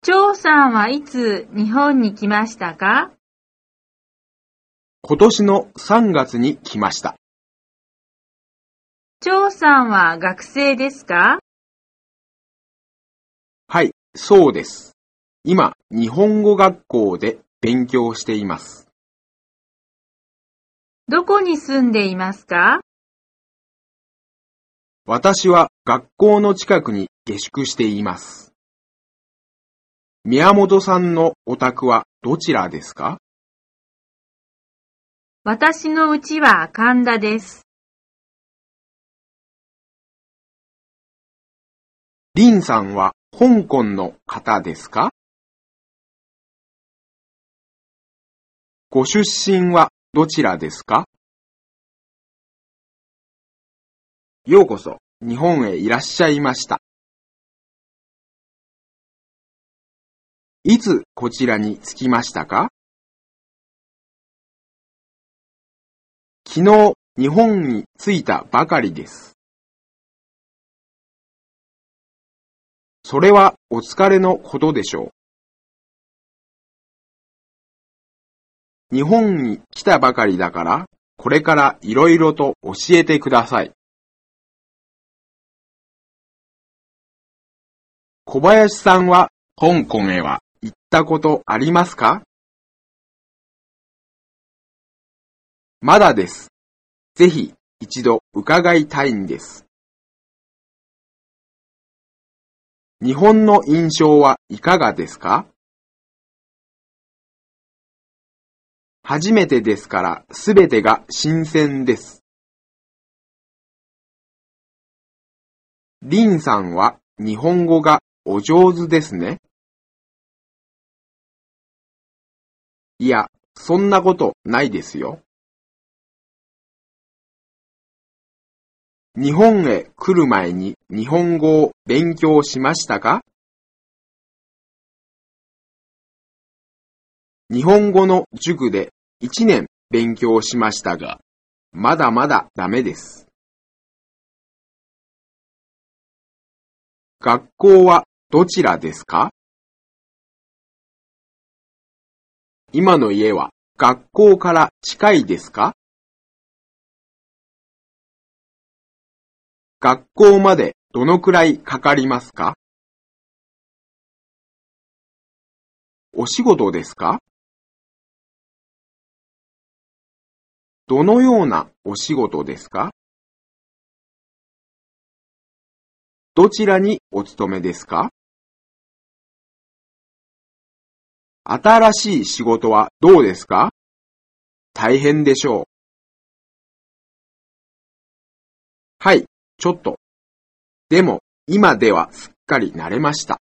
張さんはいつ日本に来ましたか？今年の3月に来ました。張さんは学生ですか？はい、そうです。今、日本語学校で勉強しています。どこに住んでいますか？私は学校の近くに下宿しています。宮本さんのお宅はどちらですか？私のうちは神田です。林さんは香港の方ですか？ご出身はどちらですか？ようこそ日本へいらっしゃいました。いつこちらに着きましたか？昨日日本に着いたばかりです。それはお疲れのことでしょう。日本に来たばかりだから、これからいろいろと教えてください。小林さんは香港へはったことありますか？まだです。ぜひ一度伺いたいんです。日本の印象はいかがですか？初めてですからすべてが新鮮です。リンさんは日本語がお上手ですね。いや、そんなことないですよ。日本へ来る前に日本語を勉強しましたか？日本語の塾で1年勉強しましたが、まだまだダメです。学校はどちらですか？今の家は学校から近いですか？学校までどのくらいかかりますか？お仕事ですか？どのようなお仕事ですか？どちらにお勤めですか？新しい仕事はどうですか？大変でしょう。はい、ちょっと。でも、今ではすっかり慣れました。